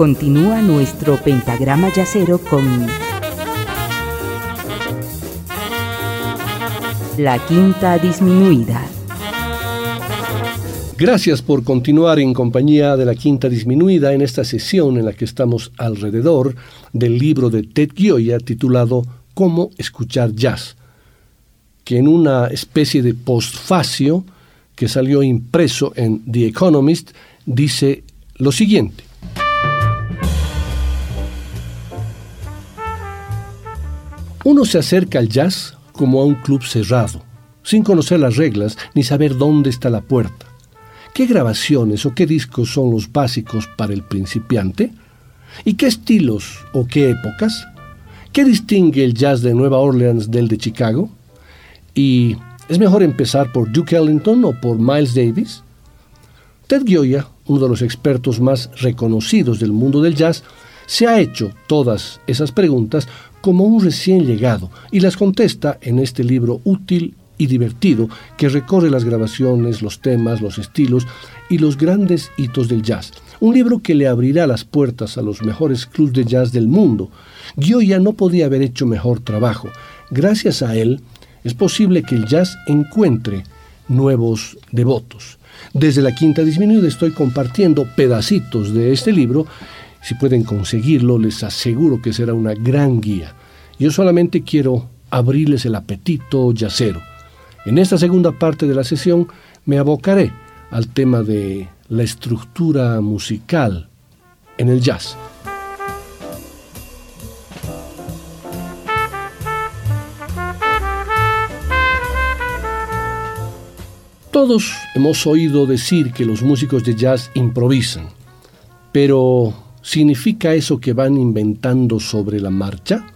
Continúa nuestro pentagrama yacero con la quinta disminuida. Gracias por continuar en compañía de la quinta disminuida en esta sesión en la que estamos alrededor del libro de Ted Gioia titulado Cómo escuchar jazz, que en una especie de postfacio que salió impreso en The Economist dice lo siguiente. Uno se acerca al jazz como a un club cerrado, sin conocer las reglas ni saber dónde está la puerta. ¿Qué grabaciones o qué discos son los básicos para el principiante? ¿Y qué estilos o qué épocas? ¿Qué distingue el jazz de Nueva Orleans del de Chicago? ¿Y es mejor empezar por Duke Ellington o por Miles Davis? Ted Gioia, uno de los expertos más reconocidos del mundo del jazz, se ha hecho todas esas preguntas como un recién llegado y las contesta en este libro útil y divertido que recorre las grabaciones, los temas, los estilos y los grandes hitos del jazz. Un libro que le abrirá las puertas a los mejores clubs de jazz del mundo. Gioia no podía haber hecho mejor trabajo. Gracias a él es posible que el jazz encuentre nuevos devotos. Desde la quinta disminuida estoy compartiendo pedacitos de este libro. Si pueden conseguirlo, les aseguro que será una gran guía. Yo solamente quiero abrirles el apetito yacero. En esta segunda parte de la sesión me abocaré al tema de la estructura musical en el jazz. Todos hemos oído decir que los músicos de jazz improvisan, pero ¿significa eso que van inventando sobre la marcha?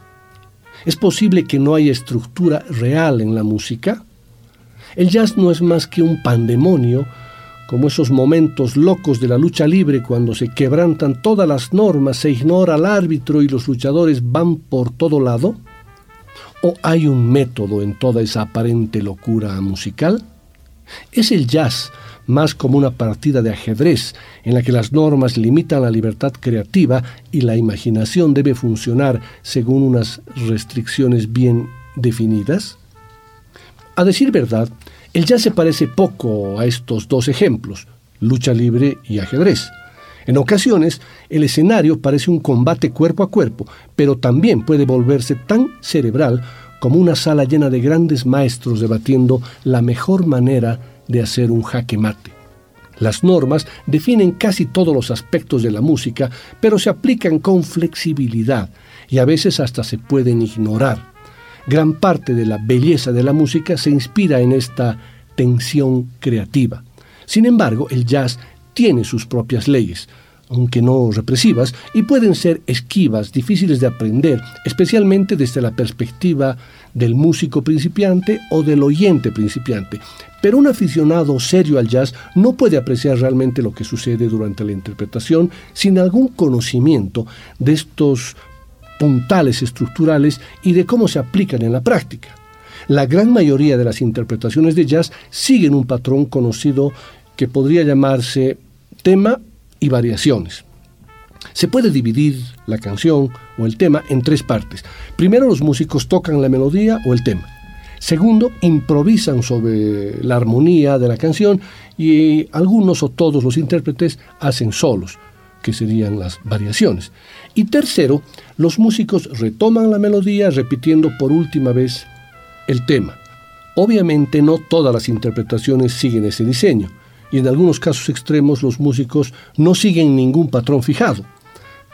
¿Es posible que no haya estructura real en la música? El jazz no es más que un pandemonio, como esos momentos locos de la lucha libre cuando se quebrantan todas las normas, se ignora al árbitro y los luchadores van por todo lado. ¿O hay un método en toda esa aparente locura musical? ¿Es el jazz más como una partida de ajedrez en la que las normas limitan la libertad creativa y la imaginación debe funcionar según unas restricciones bien definidas? A decir verdad, el jazz se parece poco a estos dos ejemplos, lucha libre y ajedrez. En ocasiones, el escenario parece un combate cuerpo a cuerpo, pero también puede volverse tan cerebral como una sala llena de grandes maestros debatiendo la mejor manera de hacer un jaque mate. Las normas definen casi todos los aspectos de la música, pero se aplican con flexibilidad y a veces hasta se pueden ignorar. Gran parte de la belleza de la música se inspira en esta tensión creativa. Sin embargo, el jazz tiene sus propias leyes, aunque no represivas, y pueden ser esquivas, difíciles de aprender, especialmente desde la perspectiva del músico principiante o del oyente principiante. Pero un aficionado serio al jazz no puede apreciar realmente lo que sucede durante la interpretación sin algún conocimiento de estos puntales estructurales y de cómo se aplican en la práctica. La gran mayoría de las interpretaciones de jazz siguen un patrón conocido que podría llamarse tema y variaciones. Se puede dividir la canción o el tema en tres partes. Primero los músicos tocan la melodía o el tema. Segundo, improvisan sobre la armonía de la canción y algunos o todos los intérpretes hacen solos, que serían las variaciones. Y tercero, los músicos retoman la melodía repitiendo por última vez el tema. Obviamente no todas las interpretaciones siguen ese diseño, y en algunos casos extremos los músicos no siguen ningún patrón fijado,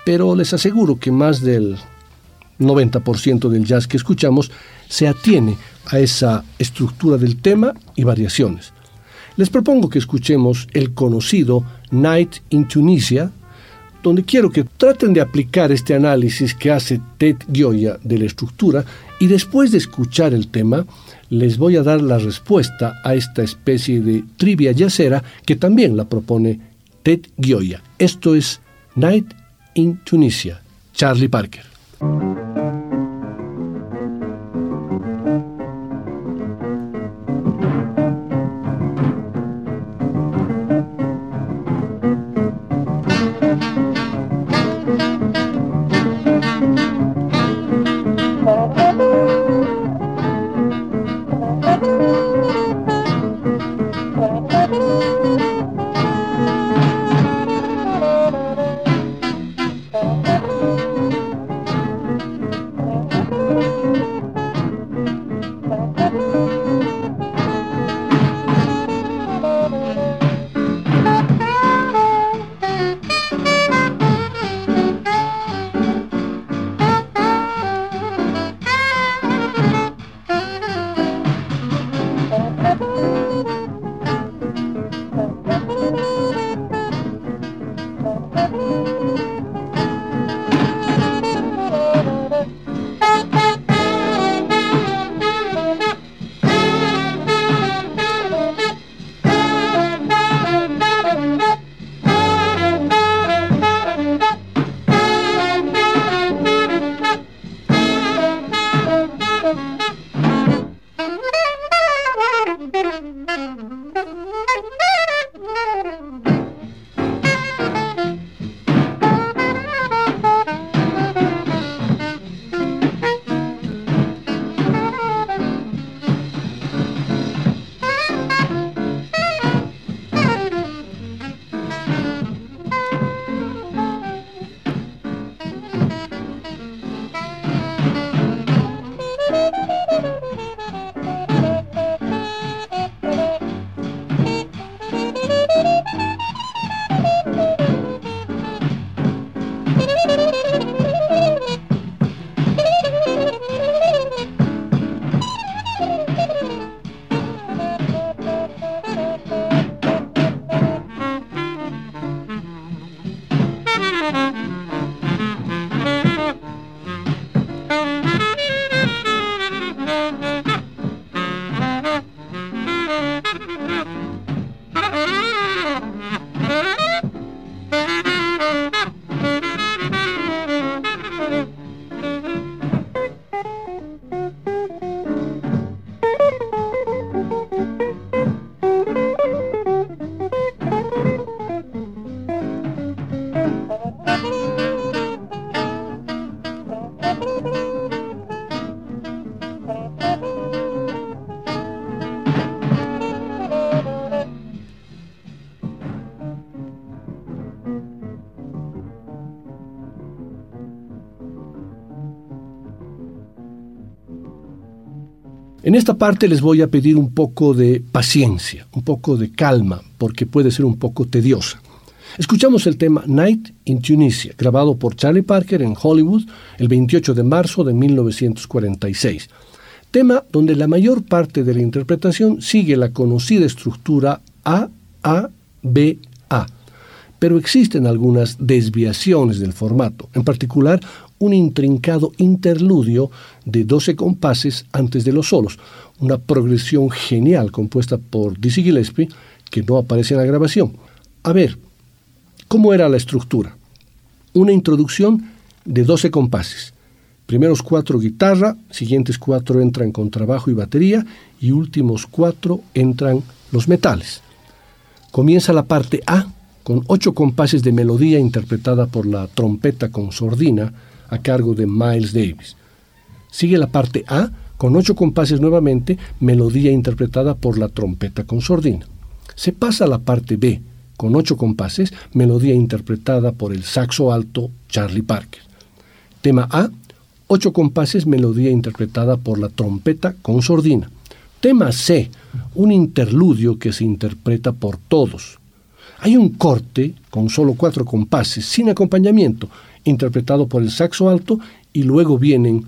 pero les aseguro que más del 90% del jazz que escuchamos se atiene a esa estructura del tema y variaciones. Les propongo que escuchemos el conocido Night in Tunisia donde quiero que traten de aplicar este análisis que hace Ted Gioia de la estructura y después de escuchar el tema les voy a dar la respuesta a esta especie de trivia yacera que también la propone Ted Gioia. Esto es Night in Tunisia, Charlie Parker. En esta parte les voy a pedir un poco de paciencia, un poco de calma, porque puede ser un poco tediosa. Escuchamos el tema Night in Tunisia, grabado por Charlie Parker en Hollywood el 28 de marzo de 1946. Tema donde la mayor parte de la interpretación sigue la conocida estructura A-A-B-A, pero existen algunas desviaciones del formato, en particular un intrincado interludio de 12 compases antes de los solos, una progresión genial compuesta por Dizzy Gillespie que no aparece en la grabación. A ver, ¿cómo era la estructura? Una introducción de 12 compases. Primeros cuatro guitarra, siguientes cuatro entran con trabajo y batería y últimos cuatro entran los metales. Comienza la parte A con ocho compases de melodía interpretada por la trompeta con sordina, a cargo de Miles Davis. Sigue la parte A con ocho compases nuevamente, melodía interpretada por la trompeta con sordina. Se pasa a la parte B con ocho compases, melodía interpretada por el saxo alto Charlie Parker. Tema A, ocho compases, melodía interpretada por la trompeta con sordina. Tema C, un interludio que se interpreta por todos. Hay un corte con solo cuatro compases, sin acompañamiento, interpretado por el saxo alto y luego vienen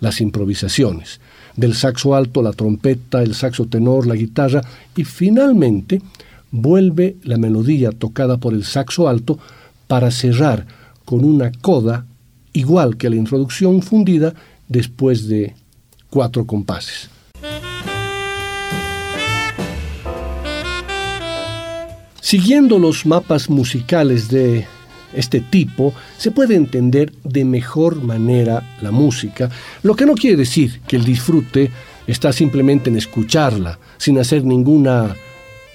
las improvisaciones. Del saxo alto, la trompeta, el saxo tenor, la guitarra y finalmente vuelve la melodía tocada por el saxo alto para cerrar con una coda igual que la introducción fundida después de cuatro compases. Siguiendo los mapas musicales de este tipo, se puede entender de mejor manera la música, lo que no quiere decir que el disfrute está simplemente en escucharla, sin hacer ninguna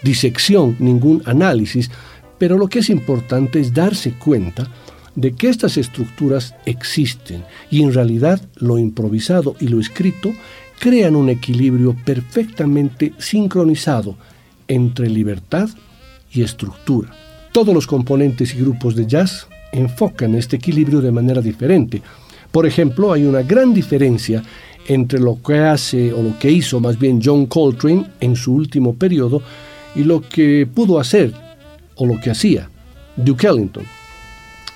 disección, ningún análisis, pero lo que es importante es darse cuenta de que estas estructuras existen y en realidad lo improvisado y lo escrito crean un equilibrio perfectamente sincronizado entre libertad y estructura. Todos los componentes y grupos de jazz enfocan este equilibrio de manera diferente. Por ejemplo, hay una gran diferencia entre lo que hace o lo que hizo más bien John Coltrane en su último periodo y lo que pudo hacer o lo que hacía Duke Ellington.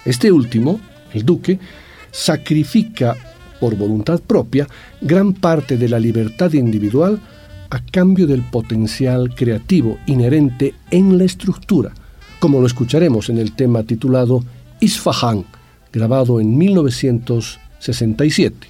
Este último, el Duque, sacrifica por voluntad propia gran parte de la libertad individual a cambio del potencial creativo inherente en la estructura, como lo escucharemos en el tema titulado Isfahan, grabado en 1967.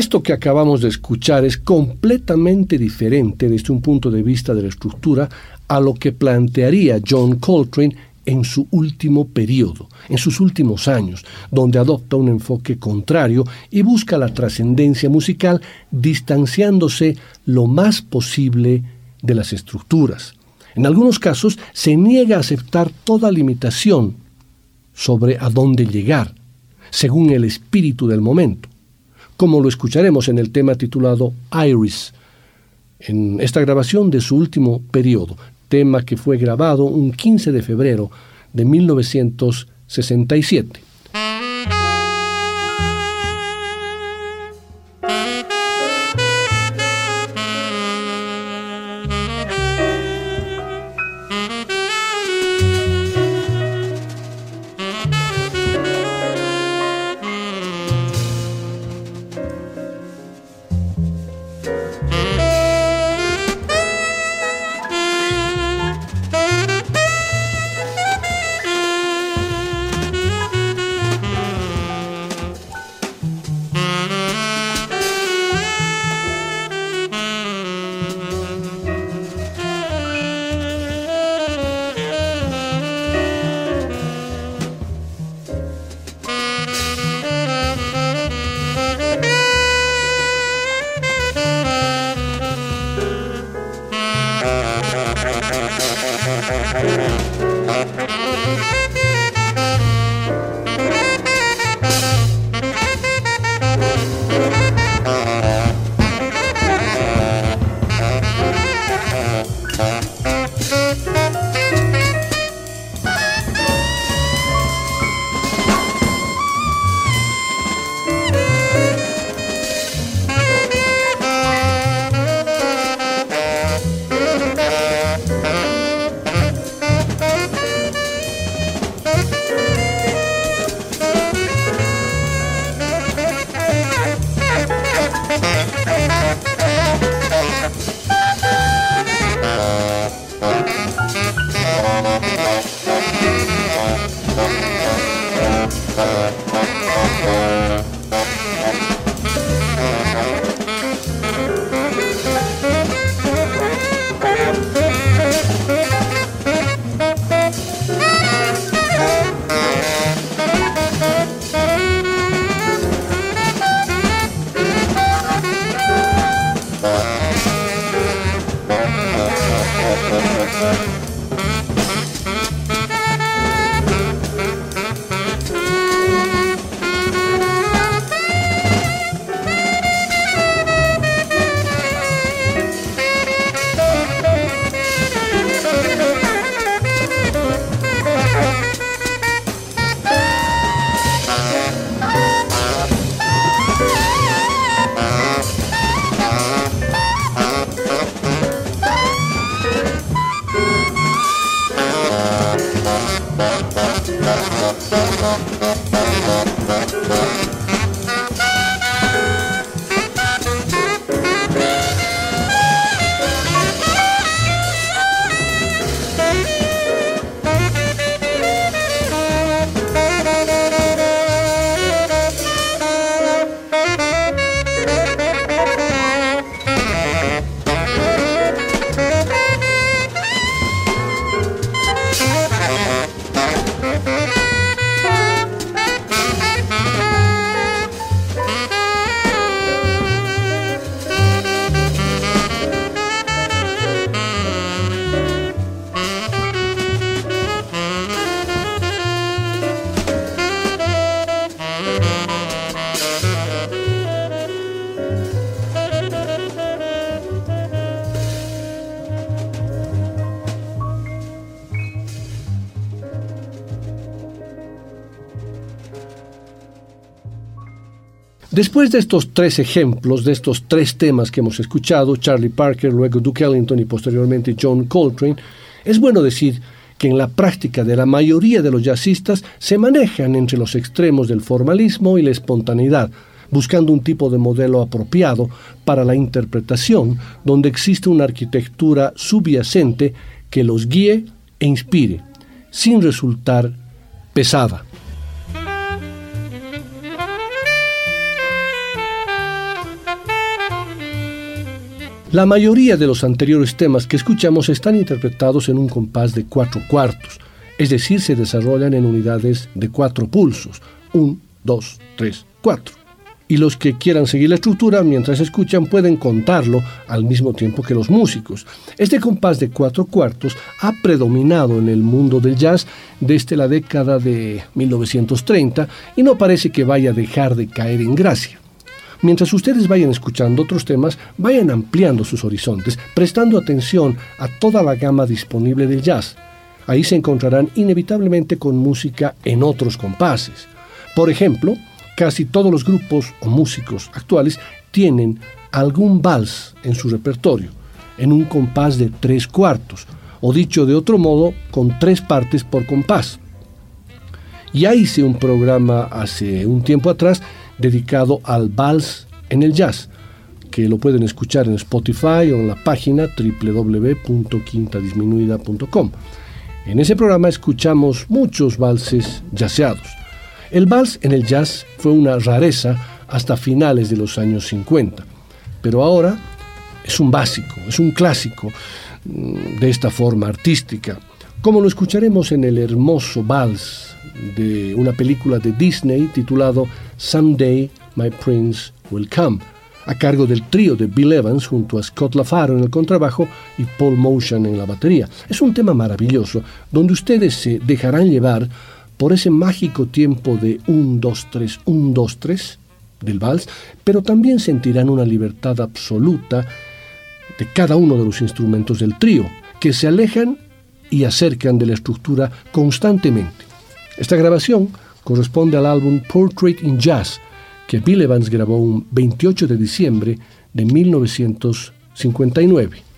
Esto que acabamos de escuchar es completamente diferente desde un punto de vista de la estructura a lo que plantearía John Coltrane en su último periodo, en sus últimos años, donde adopta un enfoque contrario y busca la trascendencia musical distanciándose lo más posible de las estructuras. En algunos casos se niega a aceptar toda limitación sobre a dónde llegar, según el espíritu del momento como lo escucharemos en el tema titulado Iris, en esta grabación de su último periodo, tema que fue grabado un 15 de febrero de 1967. Después de estos tres ejemplos, de estos tres temas que hemos escuchado, Charlie Parker, luego Duke Ellington y posteriormente John Coltrane, es bueno decir que en la práctica de la mayoría de los jazzistas se manejan entre los extremos del formalismo y la espontaneidad, buscando un tipo de modelo apropiado para la interpretación, donde existe una arquitectura subyacente que los guíe e inspire, sin resultar pesada. La mayoría de los anteriores temas que escuchamos están interpretados en un compás de cuatro cuartos, es decir, se desarrollan en unidades de cuatro pulsos, un, dos, tres, cuatro. Y los que quieran seguir la estructura mientras escuchan pueden contarlo al mismo tiempo que los músicos. Este compás de cuatro cuartos ha predominado en el mundo del jazz desde la década de 1930 y no parece que vaya a dejar de caer en gracia. Mientras ustedes vayan escuchando otros temas, vayan ampliando sus horizontes, prestando atención a toda la gama disponible del jazz. Ahí se encontrarán inevitablemente con música en otros compases. Por ejemplo, casi todos los grupos o músicos actuales tienen algún vals en su repertorio, en un compás de tres cuartos, o dicho de otro modo, con tres partes por compás. Ya hice un programa hace un tiempo atrás dedicado al vals en el jazz, que lo pueden escuchar en Spotify o en la página www.quintadisminuida.com. En ese programa escuchamos muchos valses jazzeados. El vals en el jazz fue una rareza hasta finales de los años 50, pero ahora es un básico, es un clásico mm, de esta forma artística, como lo escucharemos en el hermoso vals de una película de Disney titulado Someday My Prince Will Come. a cargo del trío de Bill Evans junto a Scott LaFaro en el contrabajo y Paul Motion en la batería. Es un tema maravilloso donde ustedes se dejarán llevar por ese mágico tiempo de 1, 2, 3, 1, 2, 3 del vals, pero también sentirán una libertad absoluta de cada uno de los instrumentos del trío, que se alejan y acercan de la estructura constantemente. Esta grabación corresponde al álbum Portrait in Jazz, que Bill Evans grabó un 28 de diciembre de 1959.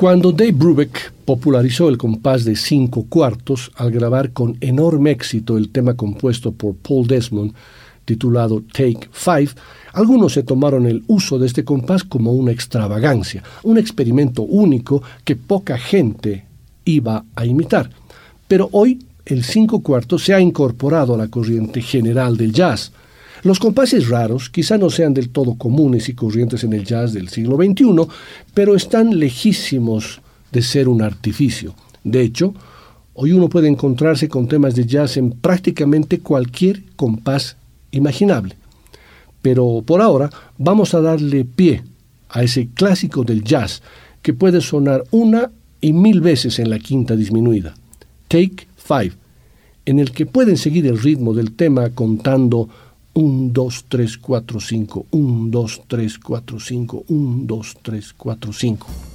Cuando Dave Brubeck popularizó el compás de cinco cuartos al grabar con enorme éxito el tema compuesto por Paul Desmond titulado Take Five, algunos se tomaron el uso de este compás como una extravagancia, un experimento único que poca gente iba a imitar. Pero hoy el cinco cuartos se ha incorporado a la corriente general del jazz. Los compases raros quizá no sean del todo comunes y corrientes en el jazz del siglo XXI, pero están lejísimos de ser un artificio. De hecho, hoy uno puede encontrarse con temas de jazz en prácticamente cualquier compás imaginable. Pero por ahora vamos a darle pie a ese clásico del jazz que puede sonar una y mil veces en la quinta disminuida. Take Five, en el que pueden seguir el ritmo del tema contando 1, 2, 3, 4, 5, 1, 2, 3, 4, 5, 1, 2, 3, 4, 5.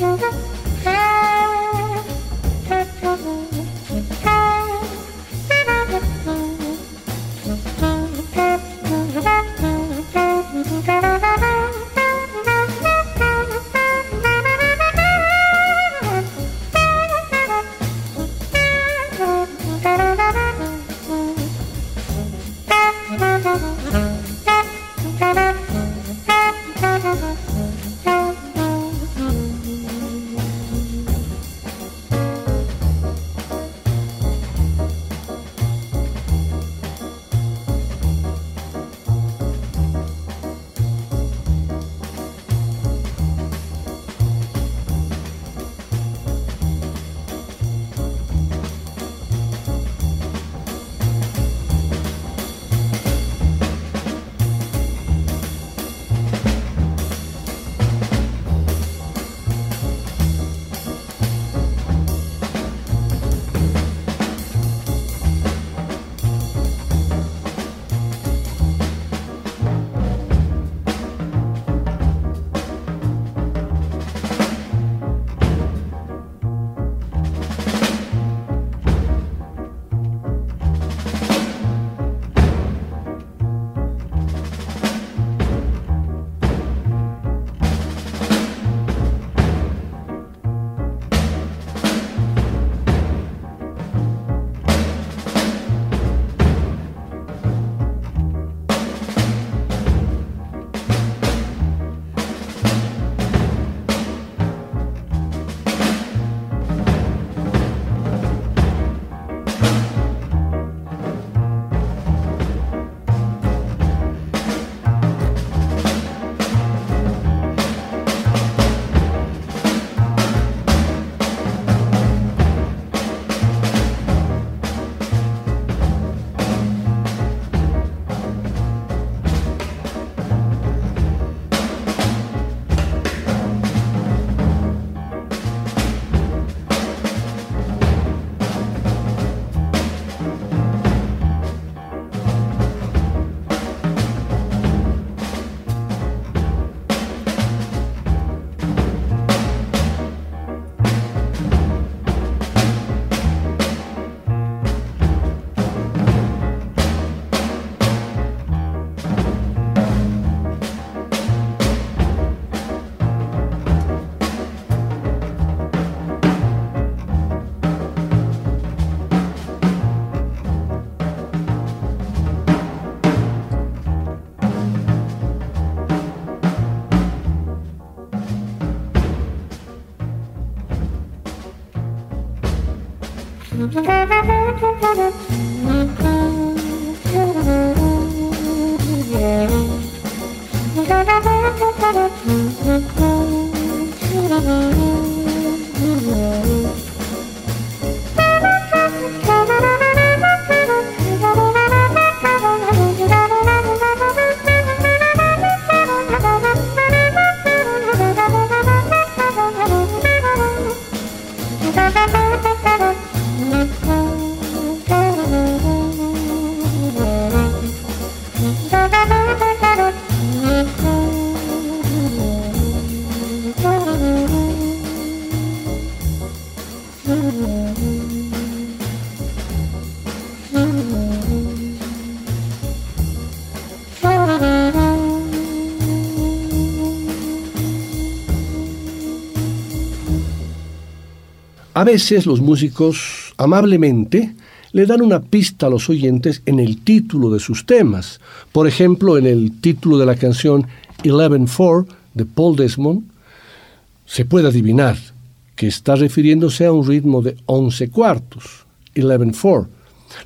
thank you Müzik A veces los músicos amablemente le dan una pista a los oyentes en el título de sus temas. Por ejemplo, en el título de la canción 11-4 de Paul Desmond, se puede adivinar que está refiriéndose a un ritmo de 11 cuartos, 11-4.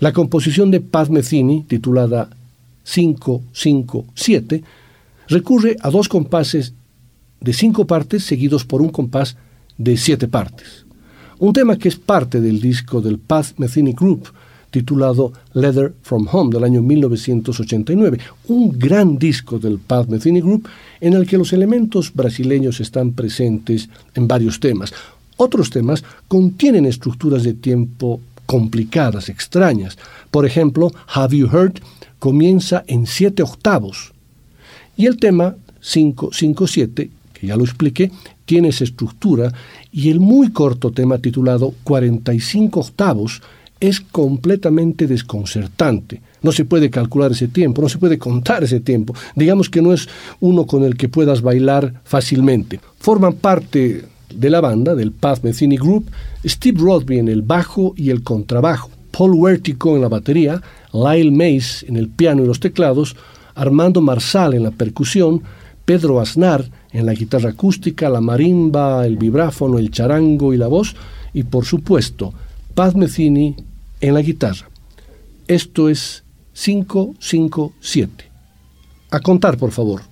La composición de Pat Metheny, titulada 5-5-7, recurre a dos compases de cinco partes seguidos por un compás de siete partes un tema que es parte del disco del Path Metheny Group, titulado Leather from Home del año 1989, un gran disco del Path Metheny Group en el que los elementos brasileños están presentes en varios temas. Otros temas contienen estructuras de tiempo complicadas, extrañas. Por ejemplo, Have You Heard comienza en siete octavos y el tema 557, que ya lo expliqué, tiene esa estructura y el muy corto tema titulado 45 octavos es completamente desconcertante. No se puede calcular ese tiempo, no se puede contar ese tiempo. Digamos que no es uno con el que puedas bailar fácilmente. Forman parte de la banda, del Path Metheny Group, Steve Rodby en el bajo y el contrabajo, Paul Wertico en la batería, Lyle Mays en el piano y los teclados, Armando Marsal en la percusión, Pedro Aznar en la guitarra acústica, la marimba, el vibráfono, el charango y la voz, y por supuesto, Paz Mecini en la guitarra. Esto es 557. A contar, por favor.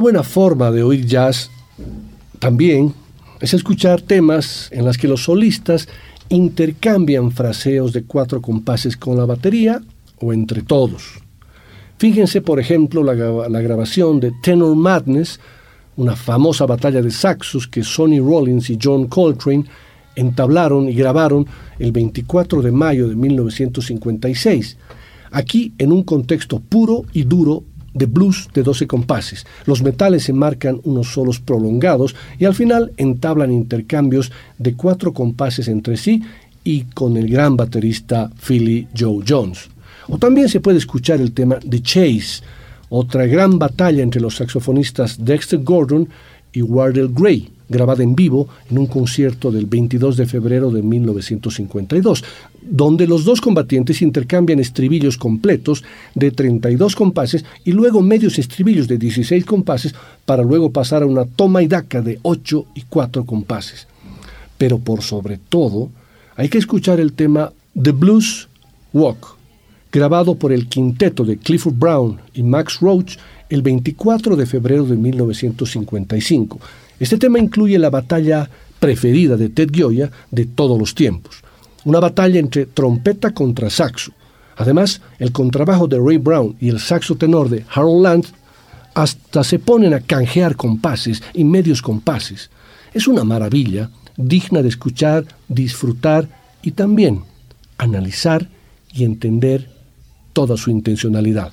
Buena forma de oír jazz también es escuchar temas en las que los solistas intercambian fraseos de cuatro compases con la batería o entre todos. Fíjense, por ejemplo, la, la, grabación de Tenor Madness, una famosa batalla de saxos que Sonny Rollins y John Coltrane entablaron y grabaron el 24 de mayo de 1956, aquí en un contexto puro y duro de blues de 12 compases. Los metales se marcan unos solos prolongados y al final entablan intercambios de cuatro compases entre sí y con el gran baterista Philly Joe Jones. O también se puede escuchar el tema The Chase, otra gran batalla entre los saxofonistas Dexter Gordon y Wardell Gray, grabada en vivo en un concierto del 22 de febrero de 1952, donde los dos combatientes intercambian estribillos completos de 32 compases y luego medios estribillos de 16 compases para luego pasar a una toma y daca de 8 y 4 compases. Pero por sobre todo, hay que escuchar el tema The Blues Walk, grabado por el quinteto de Clifford Brown y Max Roach el 24 de febrero de 1955. Este tema incluye la batalla preferida de Ted Gioia de todos los tiempos, una batalla entre trompeta contra saxo. Además, el contrabajo de Ray Brown y el saxo tenor de Harold Land hasta se ponen a canjear compases y medios compases. Es una maravilla, digna de escuchar, disfrutar y también analizar y entender toda su intencionalidad.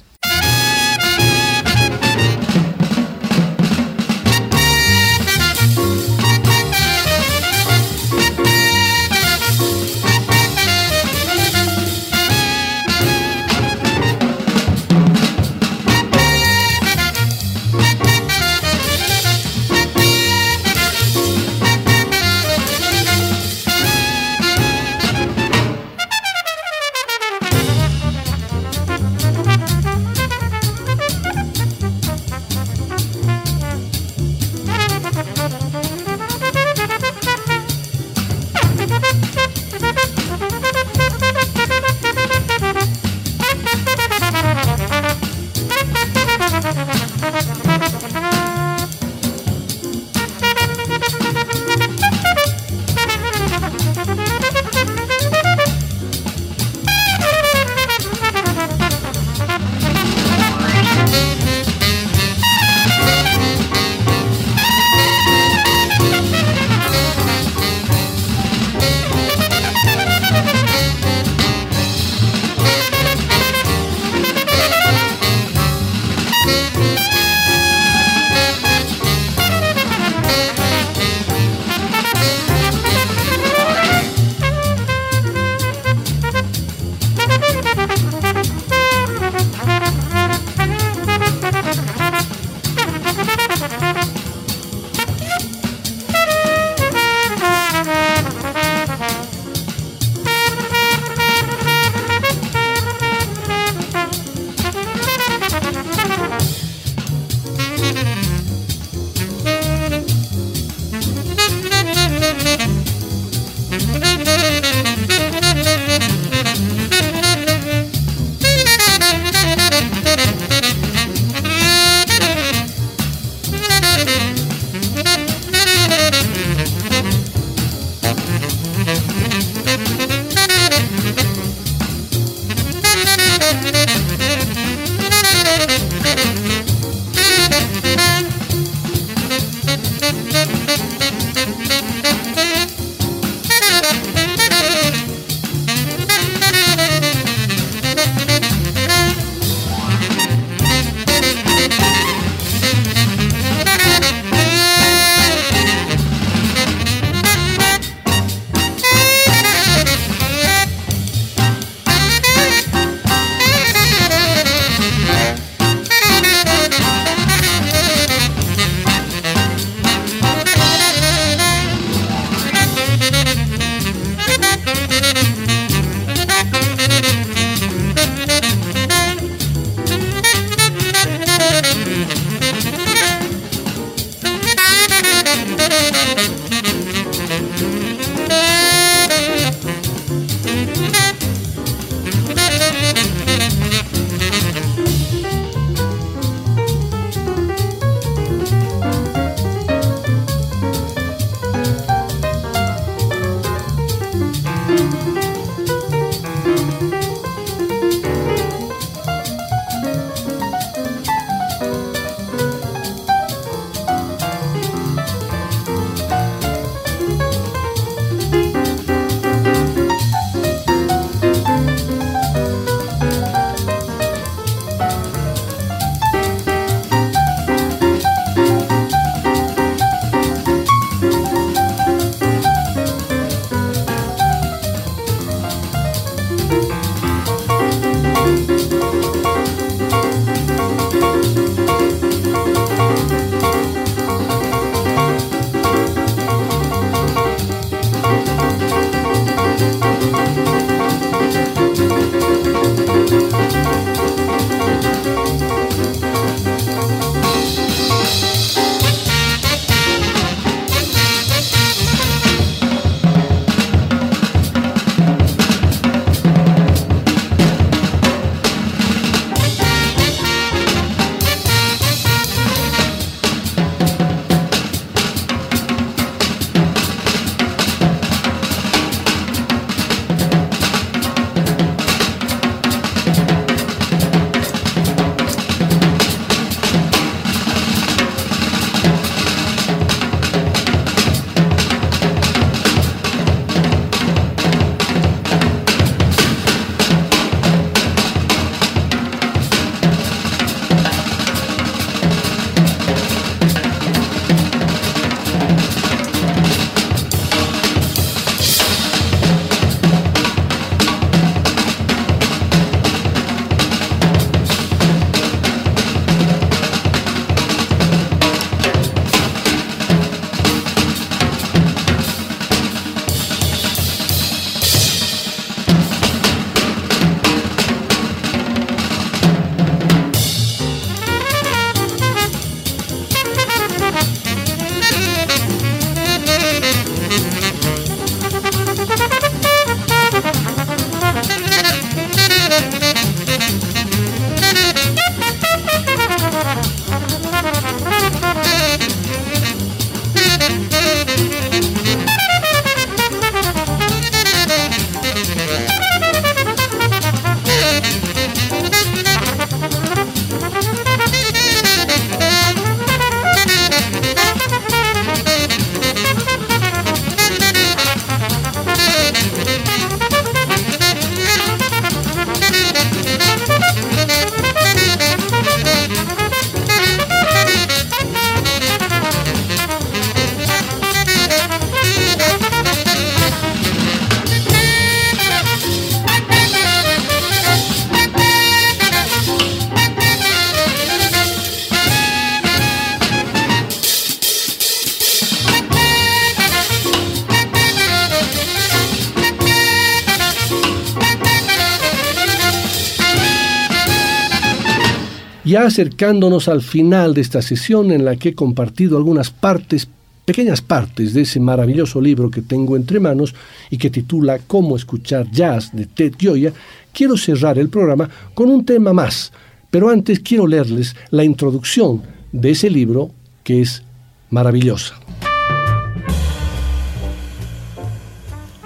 Ya acercándonos al final de esta sesión en la que he compartido algunas partes, pequeñas partes de ese maravilloso libro que tengo entre manos y que titula Cómo escuchar jazz de Ted Gioia, quiero cerrar el programa con un tema más, pero antes quiero leerles la introducción de ese libro que es maravillosa.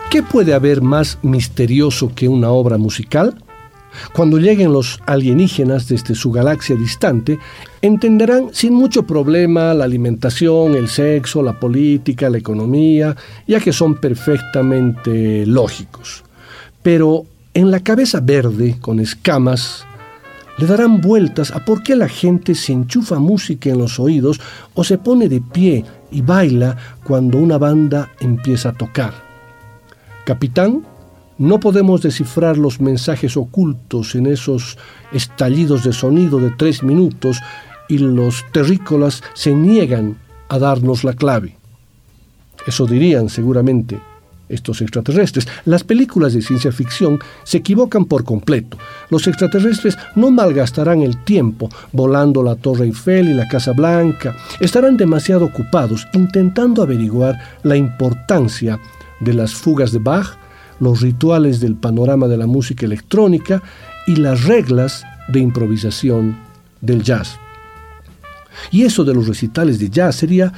¿Qué puede haber más misterioso que una obra musical? Cuando lleguen los alienígenas desde su galaxia distante, entenderán sin mucho problema la alimentación, el sexo, la política, la economía, ya que son perfectamente lógicos. Pero en la cabeza verde, con escamas, le darán vueltas a por qué la gente se enchufa música en los oídos o se pone de pie y baila cuando una banda empieza a tocar. Capitán, no podemos descifrar los mensajes ocultos en esos estallidos de sonido de tres minutos y los terrícolas se niegan a darnos la clave. Eso dirían seguramente estos extraterrestres. Las películas de ciencia ficción se equivocan por completo. Los extraterrestres no malgastarán el tiempo volando la Torre Eiffel y la Casa Blanca. Estarán demasiado ocupados intentando averiguar la importancia de las fugas de Bach los rituales del panorama de la música electrónica y las reglas de improvisación del jazz. Y eso de los recitales de jazz sería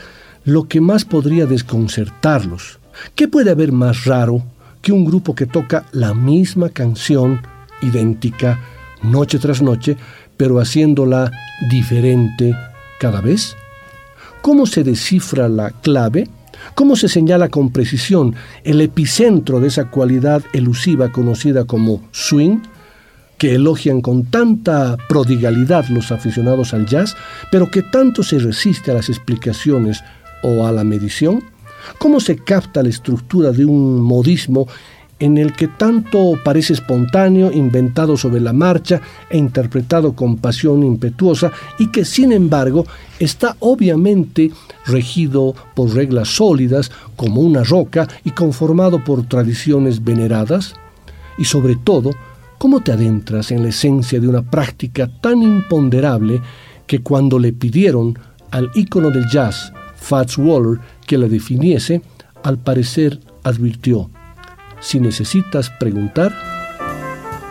lo que más podría desconcertarlos. ¿Qué puede haber más raro que un grupo que toca la misma canción idéntica noche tras noche, pero haciéndola diferente cada vez? ¿Cómo se descifra la clave? ¿Cómo se señala con precisión el epicentro de esa cualidad elusiva conocida como swing? que elogian con tanta prodigalidad los aficionados al jazz, pero que tanto se resiste a las explicaciones o a la medición? ¿Cómo se capta la estructura de un modismo en el que tanto parece espontáneo, inventado sobre la marcha e interpretado con pasión impetuosa y que sin embargo está obviamente regido por reglas sólidas como una roca y conformado por tradiciones veneradas? Y sobre todo, ¿cómo te adentras en la esencia de una práctica tan imponderable que cuando le pidieron al ícono del jazz, Fats Waller, que la definiese, al parecer advirtió, si necesitas preguntar,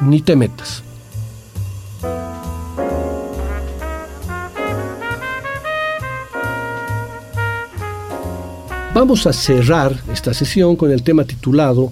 ni te metas. Vamos a cerrar esta sesión con el tema titulado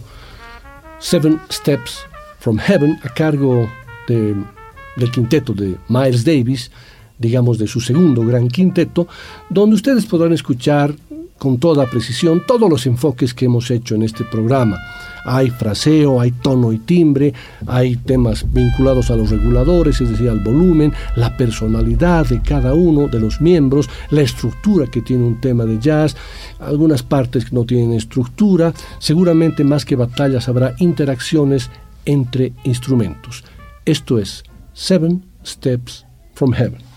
Seven Steps from Heaven a cargo del quinteto de Miles Davis, digamos de su segundo gran quinteto, donde ustedes podrán escuchar con toda precisión todos los enfoques que hemos hecho en este programa. Hay fraseo, hay tono y timbre, hay temas vinculados a los reguladores, es decir, al volumen, la personalidad de cada uno de los miembros, la estructura que tiene un tema de jazz, algunas partes que no tienen estructura, seguramente más que batallas habrá interacciones entre instrumentos. Esto es Seven Steps from Heaven.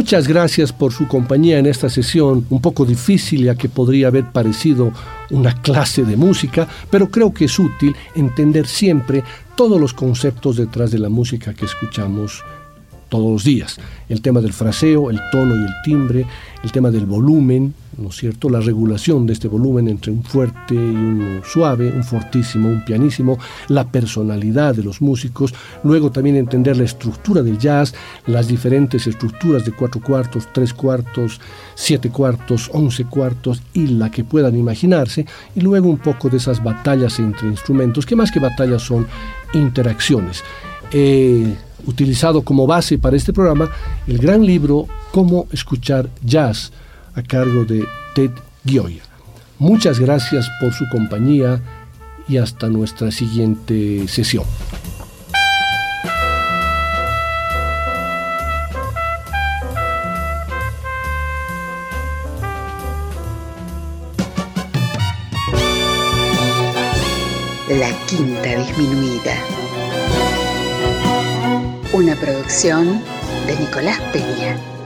Muchas gracias por su compañía en esta sesión, un poco difícil ya que podría haber parecido una clase de música, pero creo que es útil entender siempre todos los conceptos detrás de la música que escuchamos todos los días. El tema del fraseo, el tono y el timbre, el tema del volumen, ¿no cierto? La regulación de este volumen entre un fuerte y un suave, un fortísimo, un pianísimo, la personalidad de los músicos, luego también entender la estructura del jazz, las diferentes estructuras de cuatro cuartos, tres cuartos, siete cuartos, once cuartos y la que puedan imaginarse, y luego un poco de esas batallas entre instrumentos, que más que batallas son interacciones. Eh, utilizado como base para este programa el gran libro Cómo escuchar jazz a cargo de Ted Gioia. Muchas gracias por su compañía y hasta nuestra siguiente sesión. La quinta disminuida. Una producción de Nicolás Peña.